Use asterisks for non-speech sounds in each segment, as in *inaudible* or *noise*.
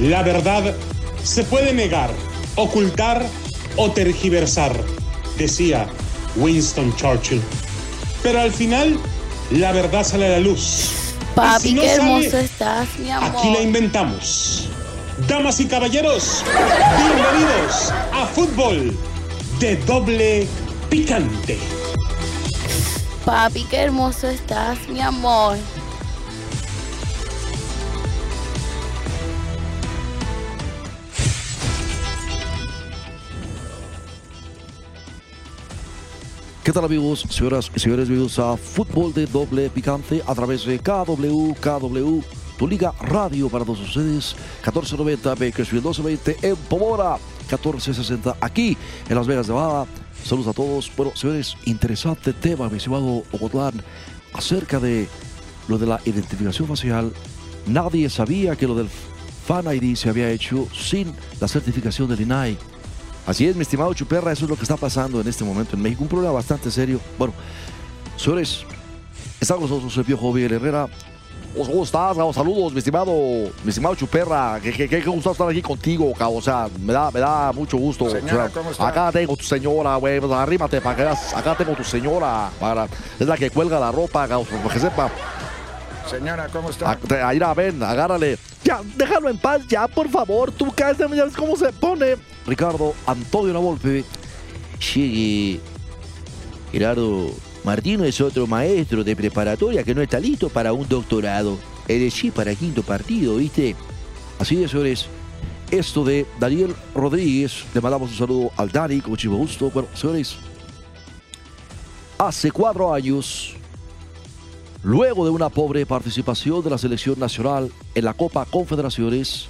La verdad se puede negar, ocultar o tergiversar, decía Winston Churchill. Pero al final, la verdad sale a la luz. Papi, si no qué hermoso sale, estás, mi amor. Aquí la inventamos. Damas y caballeros, bienvenidos a Fútbol de Doble Picante. Papi, qué hermoso estás, mi amor. ¿Qué tal amigos, señoras y señores? Bienvenidos a Fútbol de Doble Picante a través de KW, KW, tu liga radio para todos ustedes. 1490 Bakersfield 1220 en Pomora, 1460 aquí en Las Vegas, Nevada. Saludos a todos. Bueno, señores, interesante tema, mi estimado Ocotlán, acerca de lo de la identificación facial. Nadie sabía que lo del Fan ID se había hecho sin la certificación del INAI. Así es, mi estimado Chuperra, eso es lo que está pasando en este momento en México. Un problema bastante serio. Bueno, señores, está con nosotros el viejo Javier Herrera. ¿Cómo estás? Saludos, mi estimado, mi estimado Chuperra. Qué, qué, qué gusto estar aquí contigo, Gabo. O sea, me da, me da mucho gusto. Señora, ¿cómo está? Acá tengo tu señora, güey. Pues arrímate para que veas. Acá tengo tu señora. Para, es la que cuelga la ropa, Gabo, para que sepa. Señora, ¿cómo está? Ah, Ahí la ven, agárrale. Déjalo en paz, ya, por favor. Tú cállate, ya ves cómo se pone. Ricardo Antonio Lavolpe. Llegue Gerardo Martino es otro maestro de preparatoria que no está listo para un doctorado. Es decir, para quinto partido, ¿viste? Así es, señores. Esto de Daniel Rodríguez. Le mandamos un saludo al Dani con muchísimo gusto. Bueno, señores. Hace cuatro años, luego de una pobre participación de la selección nacional en la Copa Confederaciones,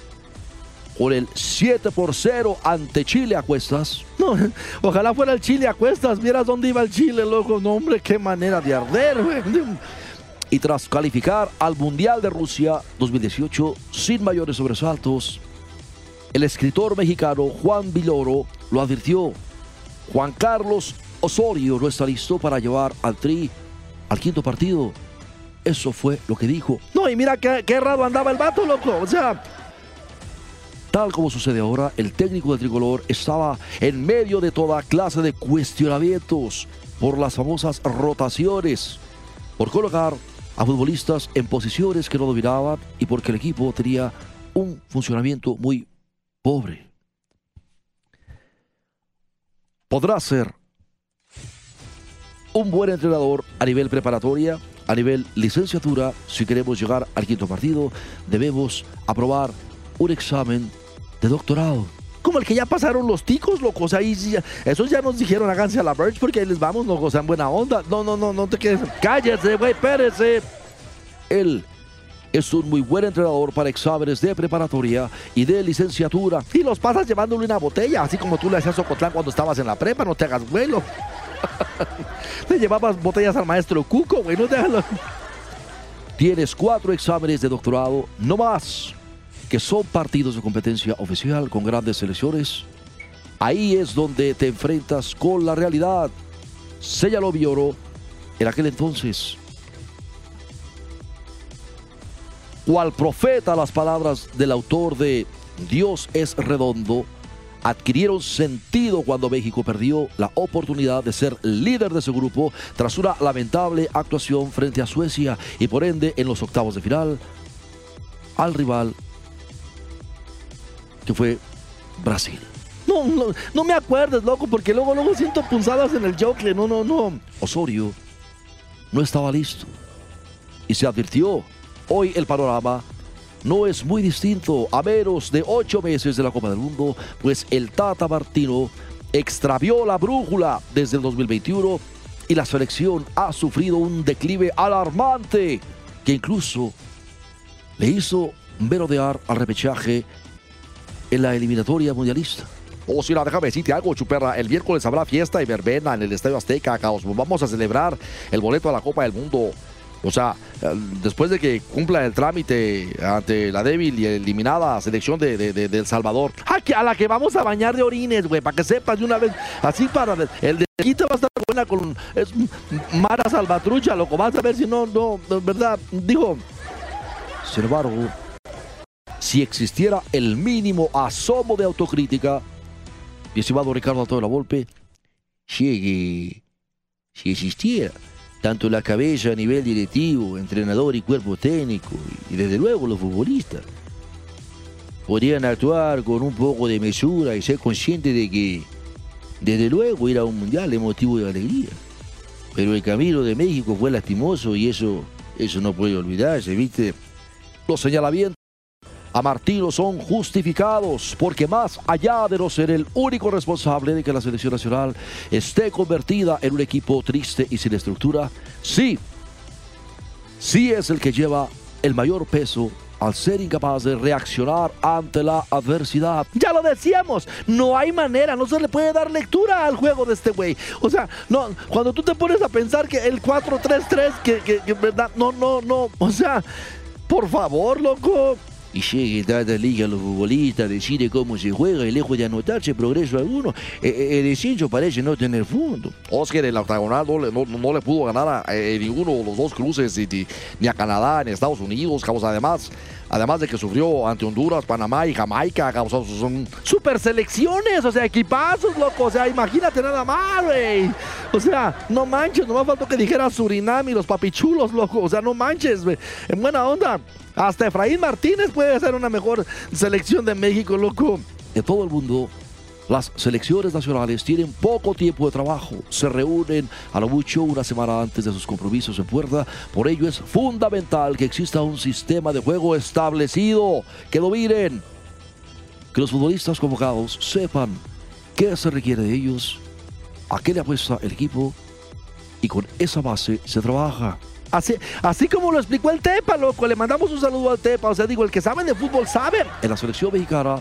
por el 7 por 0 ante Chile a cuestas. No, *laughs* ojalá fuera el Chile a cuestas. Vieras dónde iba el Chile, loco. No, hombre, qué manera de arder. Y tras calificar al Mundial de Rusia 2018 sin mayores sobresaltos, el escritor mexicano Juan Viloro lo advirtió. Juan Carlos Osorio no está listo para llevar al Tri al quinto partido. Eso fue lo que dijo. No, y mira qué, qué raro andaba el vato, loco. O sea, Tal como sucede ahora, el técnico del tricolor estaba en medio de toda clase de cuestionamientos por las famosas rotaciones, por colocar a futbolistas en posiciones que no dominaban y porque el equipo tenía un funcionamiento muy pobre. Podrá ser un buen entrenador a nivel preparatoria, a nivel licenciatura. Si queremos llegar al quinto partido, debemos aprobar un examen de doctorado. Como el que ya pasaron los ticos, locos. Ahí ya- esos ya nos dijeron, háganse a la Birch porque ahí les vamos, no gozan buena onda. No, no, no, no te quedes. Cállese, güey, espérese. Él es un muy buen entrenador para exámenes de preparatoria y de licenciatura. Y los pasas llevándole una botella, así como tú le hacías a Ocotlán cuando estabas en la prepa, no te hagas vuelo. *laughs* le llevabas botellas al maestro Cuco, güey, no te hagas. Tienes cuatro exámenes de doctorado, no más, que son partidos de competencia oficial con grandes selecciones. Ahí es donde te enfrentas con la realidad. Señaló Vioro en aquel entonces. Cual profeta las palabras del autor de Dios es redondo adquirieron sentido cuando México perdió la oportunidad de ser líder de su grupo tras una lamentable actuación frente a Suecia y por ende en los octavos de final al rival que fue Brasil. No, no, no me acuerdes, loco, porque luego, luego siento punzadas en el joke. No, no, no. Osorio no estaba listo. Y se advirtió, hoy el panorama no es muy distinto a menos de ocho meses de la Copa del Mundo, pues el Tata Martino extravió la brújula desde el 2021 y la selección ha sufrido un declive alarmante que incluso le hizo merodear al repechaje en la eliminatoria mundialista. Oh, sí, no, déjame decirte algo, Chuperra. El miércoles habrá fiesta y verbena en el Estadio Azteca, caos. Vamos a celebrar el boleto a la Copa del Mundo. O sea, eh, después de que cumpla el trámite ante la débil y eliminada selección de, Salvador. ¡Ah, a la que vamos a bañar de orines, güey! Para que sepas de una vez. Así para. El de Quito va a estar buena con. Es Mara Salvatrucha, loco. Vas a ver si no, no, verdad. Digo. Sin embargo, si existiera el mínimo asomo de autocrítica, mi estimado Ricardo Antonio Volpe, Llegue, si existiera, tanto la cabeza a nivel directivo, entrenador y cuerpo técnico, y desde luego los futbolistas, podrían actuar con un poco de mesura y ser conscientes de que, desde luego, ir a un mundial es motivo de alegría. Pero el camino de México fue lastimoso y eso, eso no puede olvidarse, ¿viste? los señalamientos a Martino son justificados porque más allá de no ser el único responsable de que la selección nacional esté convertida en un equipo triste y sin estructura, sí, sí es el que lleva el mayor peso al ser incapaz de reaccionar ante la adversidad. Ya lo decíamos, no hay manera, no se le puede dar lectura al juego de este güey. O sea, no, cuando tú te pones a pensar que el 4-3-3, que, que, verdad, no, no, no, o sea, por favor, loco. Y llegue trata liga a los futbolistas, decide cómo se juega y lejos de anotarse progreso alguno, eh, eh, el descenso parece no tener fondo. Oscar en la octagonal no le, no, no le pudo ganar a, eh, ninguno de los dos cruces, ni- ni a Canadá, ni a Estados Unidos, causa además, además de que sufrió ante Honduras, Panamá y Jamaica, causa son Super selecciones, o sea, equipazos, loco. O sea, imagínate nada más, güey. O sea, no manches, nomás faltó que dijera Surinam y los papichulos, loco. O sea, no manches, güey. En buena onda. Hasta Efraín Martínez puede ser una mejor selección de México, loco. en todo el mundo. Las selecciones nacionales tienen poco tiempo de trabajo, se reúnen a lo mucho una semana antes de sus compromisos en puerta, por ello es fundamental que exista un sistema de juego establecido, que dominen, que los futbolistas convocados sepan qué se requiere de ellos, a qué le apuesta el equipo y con esa base se trabaja. Así, así como lo explicó el Tepa, loco. Le mandamos un saludo al Tepa. O sea, digo, el que sabe de fútbol sabe. En la selección mexicana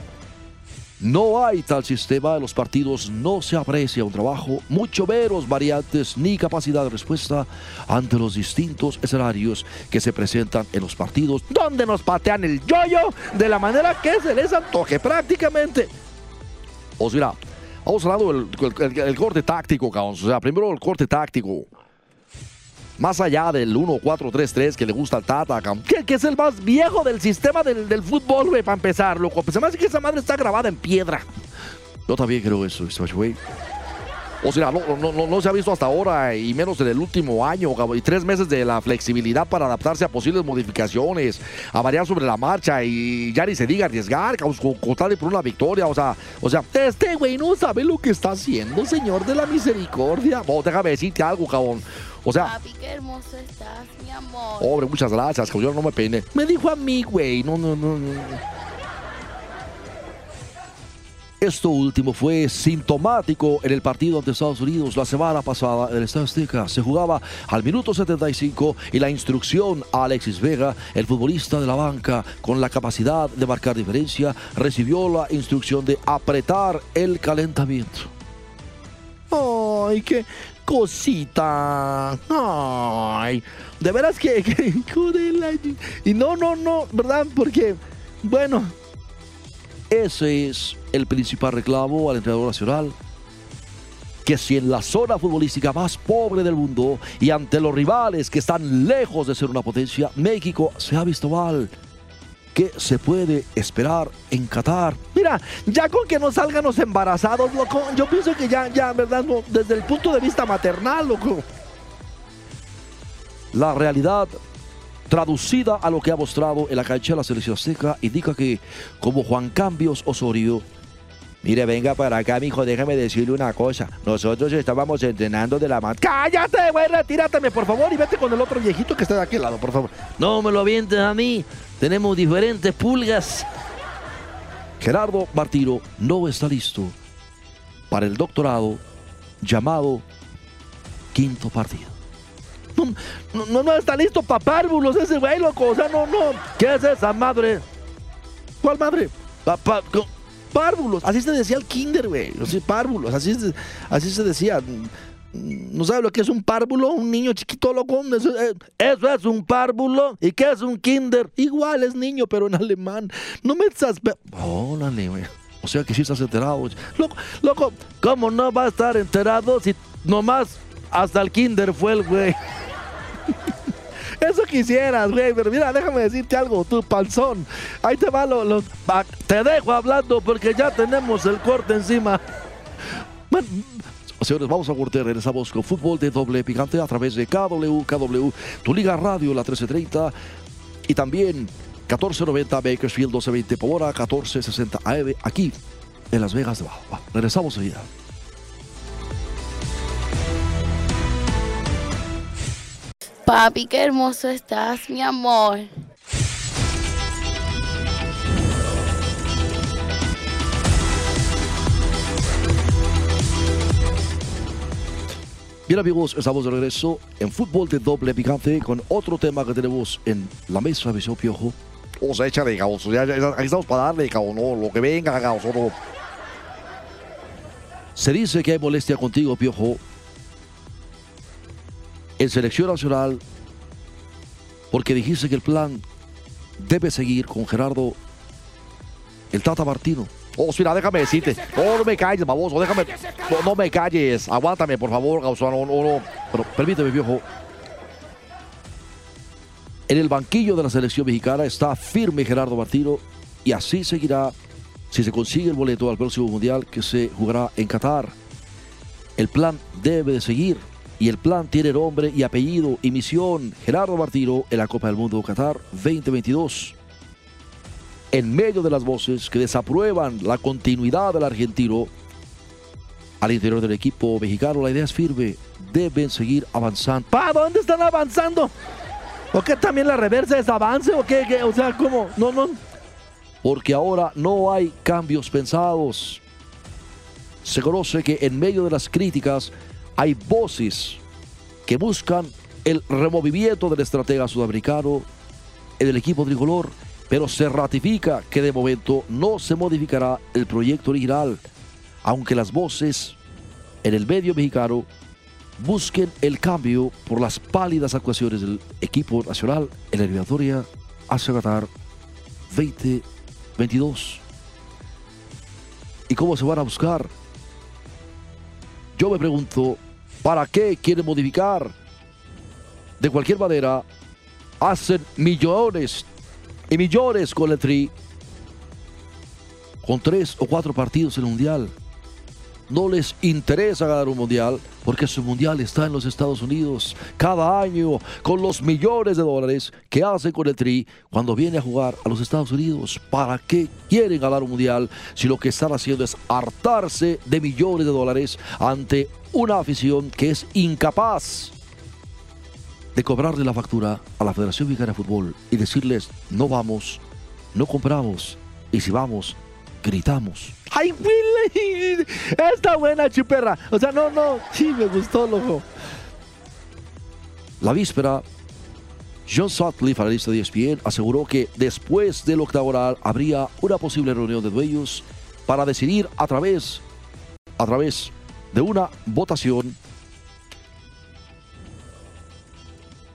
no hay tal sistema, en los partidos no se aprecia un trabajo, mucho menos variantes ni capacidad de respuesta ante los distintos escenarios que se presentan en los partidos. Donde nos patean el yoyo de la manera que se les antoje prácticamente. O sea, vamos hablando del el, el- el corte táctico, cabrón. O sea, primero el corte táctico. Más allá del 1-4-3-3 que le gusta al Tata. Que, es el más viejo del sistema del, del fútbol, güey, para empezar, loco. Pues se me hace que esa madre está grabada en piedra. Yo también creo eso, Smash Way. O sea, no, no, no, se ha visto hasta ahora y menos en el último año, y tres meses de la flexibilidad para adaptarse a posibles modificaciones, a variar sobre la marcha y ya ni se diga arriesgar, cabrón, con, con tal de por una victoria, o sea, o sea, Este güey no sabe lo que está haciendo, señor de la misericordia. oh, déjame decirte algo, cabrón. O sea, Papi, qué hermoso estás, mi amor. hombre, muchas gracias, cabrón, yo no me peine. Me dijo a mí, güey. No, no, no, no. Esto último fue sintomático en el partido ante Estados Unidos la semana pasada en el Estadio Azteca. Se jugaba al minuto 75 y la instrucción a Alexis Vega, el futbolista de la banca con la capacidad de marcar diferencia, recibió la instrucción de apretar el calentamiento. Ay, qué cosita. Ay, de veras que, *laughs* que Y no, no, no, ¿verdad? Porque, bueno, Ese es el principal reclamo al entrenador nacional. Que si en la zona futbolística más pobre del mundo y ante los rivales que están lejos de ser una potencia, México se ha visto mal. ¿Qué se puede esperar en Qatar? mira, ya con que no salgan los embarazados, loco, yo pienso que ya, ya, ¿verdad? Desde el punto de vista maternal, loco. La realidad traducida a lo que ha mostrado en la cancha de la selección azteca indica que como Juan Cambios Osorio Mire, venga para acá, mijo, déjame decirle una cosa. Nosotros estábamos entrenando de la mano. Cállate, güey, retírate, por favor, y vete con el otro viejito que está de aquel lado, por favor. No me lo avientes a mí. Tenemos diferentes pulgas. Gerardo Martino no está listo para el doctorado llamado quinto partido. No, no, está listo para párvulos ese güey, loco. O sea, no, no. ¿Qué es esa madre? ¿Cuál madre? Pa- pa- co- párvulos. Así se decía el kinder, güey. Sea, párvulos. Así, así se decía. ¿No sabe lo que es un párvulo? Un niño chiquito, loco. Eso, eh, eso es un párvulo. ¿Y qué es un kinder? Igual es niño, pero en alemán. No me estás... Órale, güey. O sea que sí estás enterado. Loco, loco, ¿cómo no va a estar enterado si nomás hasta el kinder fue el güey? Eso quisieras, güey. Pero mira, déjame decirte algo, tu panzón. Ahí te va lo, los. va- Te dejo hablando porque ya tenemos el corte encima. Man, Señores, vamos a corte, regresamos con fútbol de doble picante a través de KW, KW, tu liga radio, la 1330 y también 1490 Bakersfield 1220 por hora, 1460 AM aquí en Las Vegas de Bajo. Va, regresamos enseguida. Papi, qué hermoso estás, mi amor. Bien amigos, estamos de regreso en fútbol de doble picante con otro tema que tenemos en la mesa de Visión Piojo. O sea, échale, caos. Ya, ya, aquí estamos para darle, caos. No, lo que venga, caos. No. Se dice que hay molestia contigo, Piojo, en selección nacional, porque dijiste que el plan debe seguir con Gerardo el Tata Martino. Oh, mira, déjame decirte. No, no me calles, baboso. Déjame. No, no me calles. Aguántame, por favor, caos. No, no. Pero permíteme, Piojo. En el banquillo de la selección mexicana está firme Gerardo Martino y así seguirá si se consigue el boleto al próximo mundial que se jugará en Qatar. El plan debe de seguir y el plan tiene nombre y apellido y misión. Gerardo Martino en la Copa del Mundo Qatar 2022. En medio de las voces que desaprueban la continuidad del argentino al interior del equipo mexicano, la idea es firme. Deben seguir avanzando. ¿Para dónde están avanzando? ¿O qué también la reversa es avance? ¿O qué? qué? O sea, ¿cómo? No, no. porque ahora no hay cambios pensados. Se conoce que en medio de las críticas hay voces que buscan el removimiento del estratega sudamericano en el equipo tricolor, pero se ratifica que de momento no se modificará el proyecto original, aunque las voces en el medio mexicano busquen el cambio por las pálidas actuaciones del equipo nacional en la eliminatoria hacia Qatar 2022. ¿Y cómo se van a buscar? Yo me pregunto, ¿para qué quieren modificar? De cualquier manera, hacen millones y millones con el Tri, con tres o cuatro partidos en el Mundial. No les interesa ganar un mundial porque su mundial está en los Estados Unidos cada año con los millones de dólares que hacen con el Tri cuando viene a jugar a los Estados Unidos. ¿Para qué quieren ganar un mundial si lo que están haciendo es hartarse de millones de dólares ante una afición que es incapaz de cobrarle la factura a la Federación Mexicana de Fútbol y decirles no vamos, no compramos y si vamos, gritamos? ¡Ay, Willy! Está buena, chuperra. O sea, no, no. Sí, me gustó, loco. La víspera, John Sutcliffe, analista de ESPN, aseguró que después del octagonal habría una posible reunión de dueños para decidir a través, a través de una votación,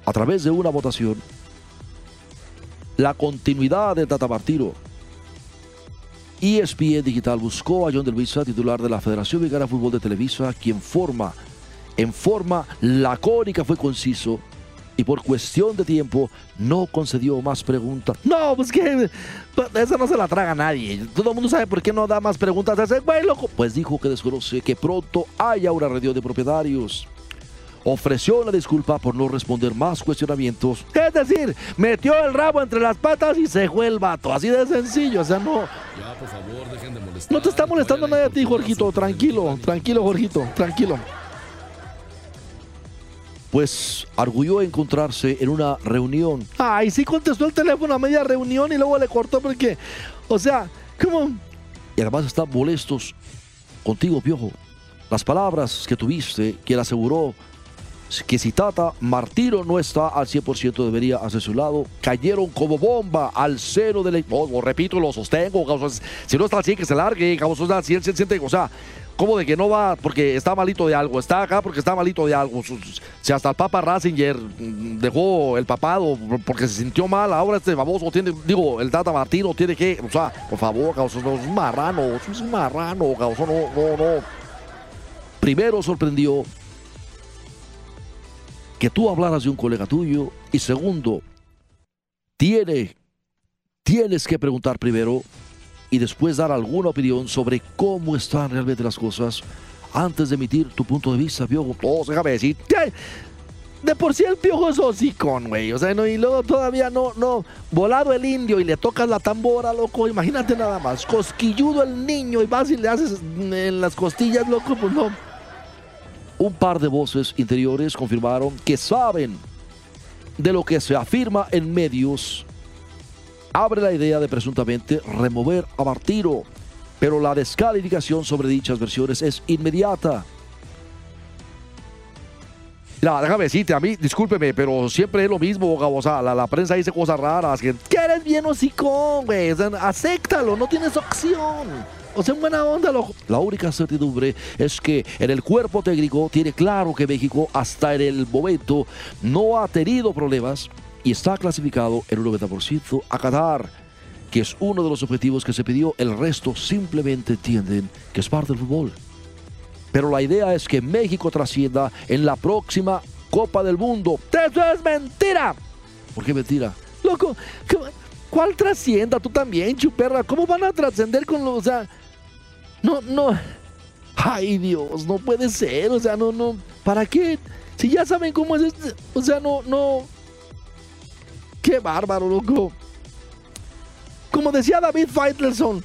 a través de una votación, la continuidad de Tata Martino. ESPN Digital buscó a John de Luisa, titular de la Federación de Fútbol de Televisa, quien forma, en forma lacónica fue conciso y por cuestión de tiempo no concedió más preguntas. No, pues que. pues, Esa no se la traga nadie. Todo el mundo sabe por qué no da más preguntas a ese güey, loco. Pues dijo que desconoce que pronto haya una reunión de propietarios. Ofreció una disculpa por no responder más cuestionamientos. Es decir, metió el rabo entre las patas y se fue el vato. Así de sencillo. O sea, no. Ya, por favor, dejen de molestar. No te está molestando nadie a ti, Jorgito. Tranquilo, tranquilo, Jorgito. Tranquilo. Pues arguyó encontrarse en una reunión Ay, sí contestó el teléfono a media reunión y luego le cortó porque. O sea, ¿cómo? y además están molestos contigo, Piojo. Las palabras que tuviste, quien aseguró que si Tata Martino no está al 100% debería hacer su lado, cayeron como bomba al del... No, lo repito, lo sostengo, si no está al 100 que se largue, si él se siente, o sea, como de que no va porque está malito de algo, está acá porque está malito de algo. Si hasta el Papa Ratzinger dejó el papado porque se sintió mal, ahora este baboso tiene, digo, el Tata Martino tiene que, o sea, por favor, cabrón, no, es un marrano, es marrano, no, no, no. Primero sorprendió que tú hablaras de un colega tuyo. Y segundo, tiene, tienes que preguntar primero y después dar alguna opinión sobre cómo están realmente las cosas antes de emitir tu punto de vista, Piojo. Oh, déjame decir. De por sí el piojo es hocicón, güey. O sea, y luego todavía no, no. Volado el indio y le tocas la tambora, loco. Imagínate nada más. Cosquilludo el niño y vas y le haces en las costillas, loco. Pues no. Un par de voces interiores confirmaron que saben de lo que se afirma en medios. Abre la idea de presuntamente remover a Martiro, pero la descalificación sobre dichas versiones es inmediata. Mira, déjame decirte, a mí, discúlpeme, pero siempre es lo mismo, Gabo. O sea, la, la prensa dice cosas raras. Que, eres bien hocicón, güey. Acéptalo, no tienes opción. O sea, en buena onda, loco. La única certidumbre es que en el cuerpo técnico tiene claro que México hasta en el momento no ha tenido problemas y está clasificado en un 90% a Qatar, que es uno de los objetivos que se pidió. El resto simplemente entienden que es parte del fútbol. Pero la idea es que México trascienda en la próxima Copa del Mundo. ¡Eso es mentira! ¿Por qué mentira? Loco, ¿qué- ¿cuál trascienda? Tú también, chuperra. ¿Cómo van a trascender con los... no, no... Ay, Dios, no puede ser. O sea, no, no... ¿Para qué? Si ya saben cómo es este... O sea, no, no... Qué bárbaro, loco. Como decía David Faitelson,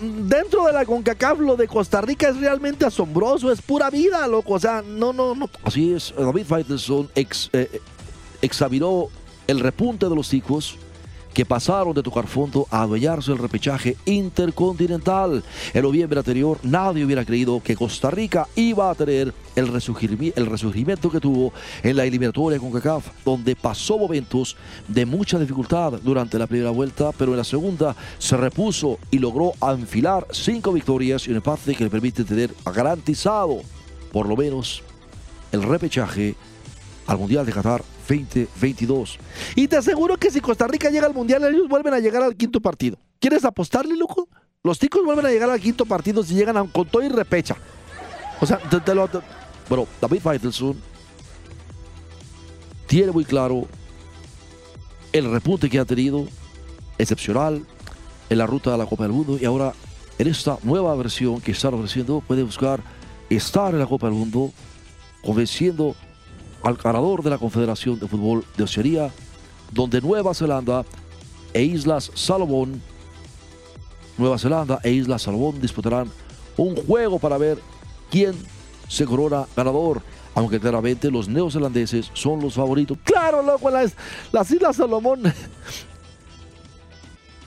dentro de la CONCACAF lo de Costa Rica es realmente asombroso, es pura vida, loco. O sea, no, no, no. Así es, David Faitelson ex- eh, examinó el repunte de los ticos que pasaron de tocar fondo a adueñarse el repechaje intercontinental. El noviembre anterior nadie hubiera creído que Costa Rica iba a tener el, resurgirmi- el resurgimiento que tuvo en la eliminatoria con CACAF, donde pasó momentos de mucha dificultad durante la primera vuelta, pero en la segunda se repuso y logró enfilar cinco victorias y un empate que le permite tener garantizado por lo menos el repechaje al Mundial de Qatar 2022. Y te aseguro que si Costa Rica llega al Mundial, ellos vuelven a llegar al quinto partido. ¿Quieres apostarle, loco? Los ticos vuelven a llegar al quinto partido si llegan a, con todo y repecha. O sea, te, te lo... te- Bueno, David Faitelson tiene muy claro el repunte que ha tenido, excepcional, en la ruta de la Copa del Mundo y ahora en esta nueva versión que están ofreciendo puede buscar estar en la Copa del Mundo convenciendo al ganador de la Confederación de Fútbol de Oceanía, donde Nueva Zelanda e Islas Salomón, Nueva Zelanda e Islas Salomón disputarán un juego para ver quién se corona ganador, aunque claramente los neozelandeses son los favoritos. Claro, loco, las, las Islas Salomón. *laughs*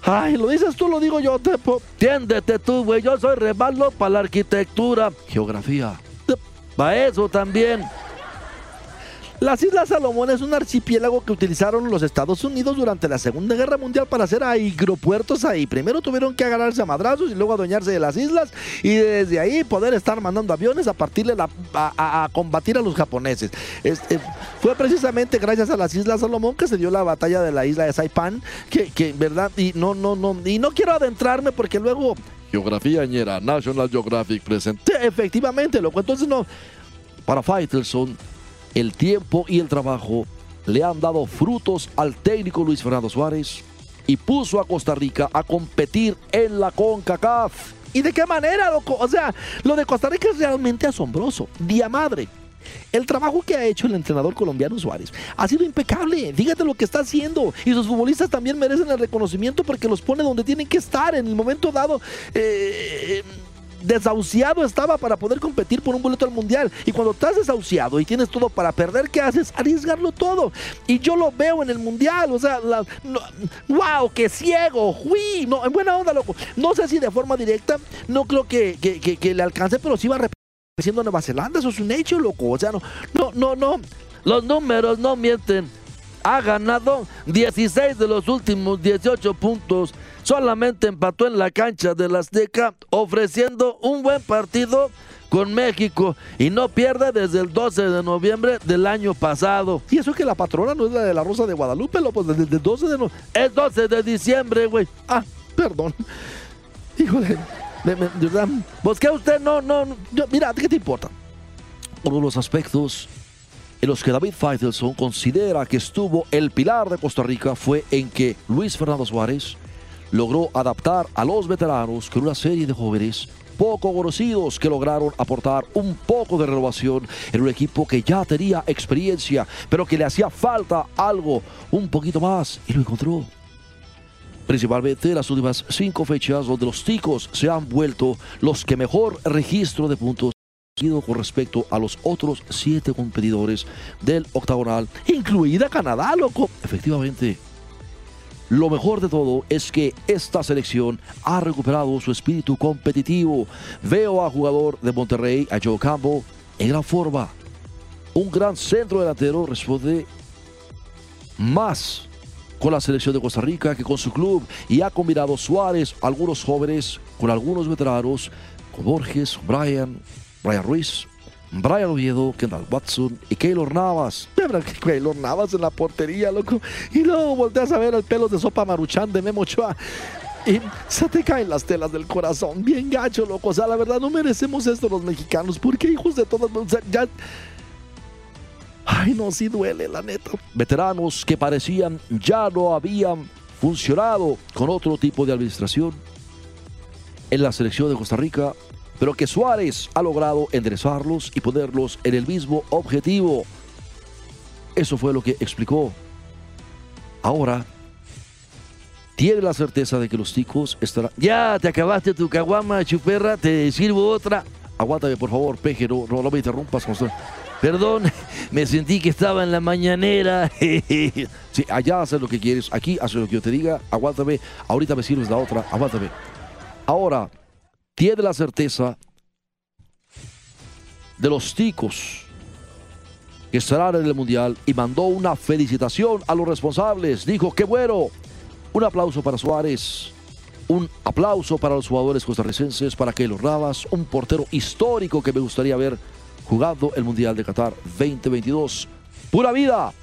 Ay, lo dices tú, lo digo yo. Te, po- Tiéndete tú, güey. Yo soy re para la arquitectura. Geografía. Para eso también. Las Islas Salomón es un archipiélago que utilizaron los Estados Unidos durante la Segunda Guerra Mundial para hacer agropuertos ahí. Primero tuvieron que agarrarse a madrazos y luego adueñarse de las islas y desde ahí poder estar mandando aviones a partirle la- a, a- a combatir a los japoneses. Este, fue precisamente gracias a las Islas Salomón que se dio la batalla de la isla de Saipan, que, que verdad, y no, no, no, y no quiero adentrarme porque luego Geografía ñera, National Geographic presenta. Sí, efectivamente, loco. Entonces no. Para Faitelson, el tiempo y el trabajo le han dado frutos al técnico Luis Fernando Suárez y puso a Costa Rica a competir en la CONCACAF. ¿Y de qué manera, loco? O sea, lo de Costa Rica es realmente asombroso. Día madre. El trabajo que ha hecho el entrenador colombiano Suárez ha sido impecable. Fíjate lo que está haciendo. Y sus futbolistas también merecen el reconocimiento porque los pone donde tienen que estar en el momento dado. eh, desahuciado estaba para poder competir por un boleto al mundial. Y cuando estás desahuciado y tienes todo para perder, ¿qué haces? Arriesgarlo todo. Y yo lo veo en el mundial. O sea, la- no- wow, qué ciego. Uy, no, en buena onda, loco. No sé si de forma directa, no creo que, que- que- le alcance, pero sí va repitiendo a Nueva Zelanda. Eso es un hecho, loco. O sea, no, no, no, no. Los números no mienten. Ha ganado 16 de los últimos 18 puntos. Solamente empató en la cancha del Azteca, ofreciendo un buen partido con México y no pierde desde el 12 de noviembre del año pasado. Y eso que la patrona no es la de la Rosa de Guadalupe, loco. Desde el 12 de no. Es 12 de diciembre, güey. Ah, perdón. *laughs* Híjole. de verdad, Pues que usted no, no, no- yo- mira, ¿qué te importa? Uno de los aspectos en los que David Faitelson considera que estuvo el pilar de Costa Rica fue en que Luis Fernando Suárez logró adaptar a los veteranos con una serie de jóvenes poco conocidos que lograron aportar un poco de renovación en un equipo que ya tenía experiencia, pero que le hacía falta algo un poquito más y lo encontró. Principalmente las últimas cinco fechas donde los ticos se han vuelto los que mejor registro de puntos con respecto a los otros siete competidores del octagonal, incluida Canadá, loco. Efectivamente, lo mejor de todo es que esta selección ha recuperado su espíritu competitivo. Veo a jugador de Monterrey, a Joe Campbell, en gran forma. Un gran centro delantero responde más con la selección de Costa Rica que con su club y ha combinado Suárez, algunos jóvenes con algunos veteranos, con Borges, Brian, Brian Ruiz, Brian Oviedo, Kendall Watson y Keylor Navas. *laughs* Keylor Navas en la portería, loco. Y luego volteas a ver el pelo de sopa maruchan de Memo Ochoa. Y se te caen las telas del corazón. Bien gacho, loco. O sea, la verdad, no merecemos esto los mexicanos. Porque hijos de todas. Ya. Ay, no, sí duele, la neta. Veteranos que parecían ya no habían funcionado con otro tipo de administración en la selección de Costa Rica pero que Suárez ha logrado enderezarlos y ponerlos en el mismo objetivo. Eso fue lo que explicó. Ahora, tiene la certeza de que los ticos estarán... Ya, te acabaste tu caguama, chuperra, te sirvo otra. Aguántame, por favor, peje, no, no, me interrumpas. Perdón, *laughs* me sentí que estaba en la mañanera. *laughs* sí, allá haces lo que quieres, aquí haces lo que yo te diga. Aguántame, ahorita me sirves la otra, aguántame. Ahora, tiene la certeza de los ticos que estarán en el Mundial y mandó una felicitación a los responsables. Dijo, qué bueno, un aplauso para Suárez, un aplauso para los jugadores costarricenses, para Keylor Navas, un portero histórico que me gustaría ver jugando el Mundial de Qatar 2022. Pura vida.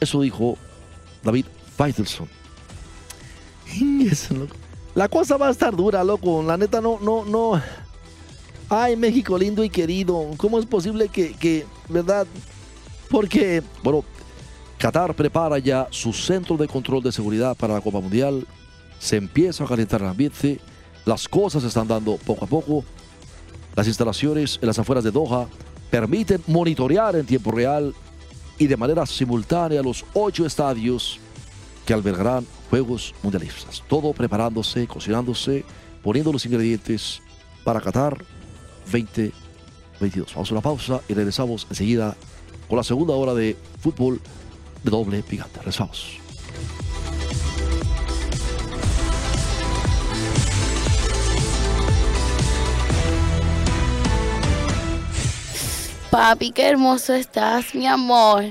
Eso dijo David Feitelson. *laughs* La cosa va a estar dura, loco. La neta, no, no, no. Ay, México lindo y querido. ¿Cómo es posible que, que verdad? Porque, bueno, Qatar prepara ya su centro de control de seguridad para la Copa Mundial. Se empieza a calentar el ambiente. Las cosas se están dando poco a poco. Las instalaciones en las afueras de Doha permiten monitorear en tiempo real y de manera simultánea los ocho estadios que albergarán Juegos Mundialistas. Todo preparándose, cocinándose, poniendo los ingredientes para Qatar 2022. Vamos a una pausa y regresamos enseguida con la segunda hora de fútbol de doble picante. Regresamos. Papi, qué hermoso estás, mi amor.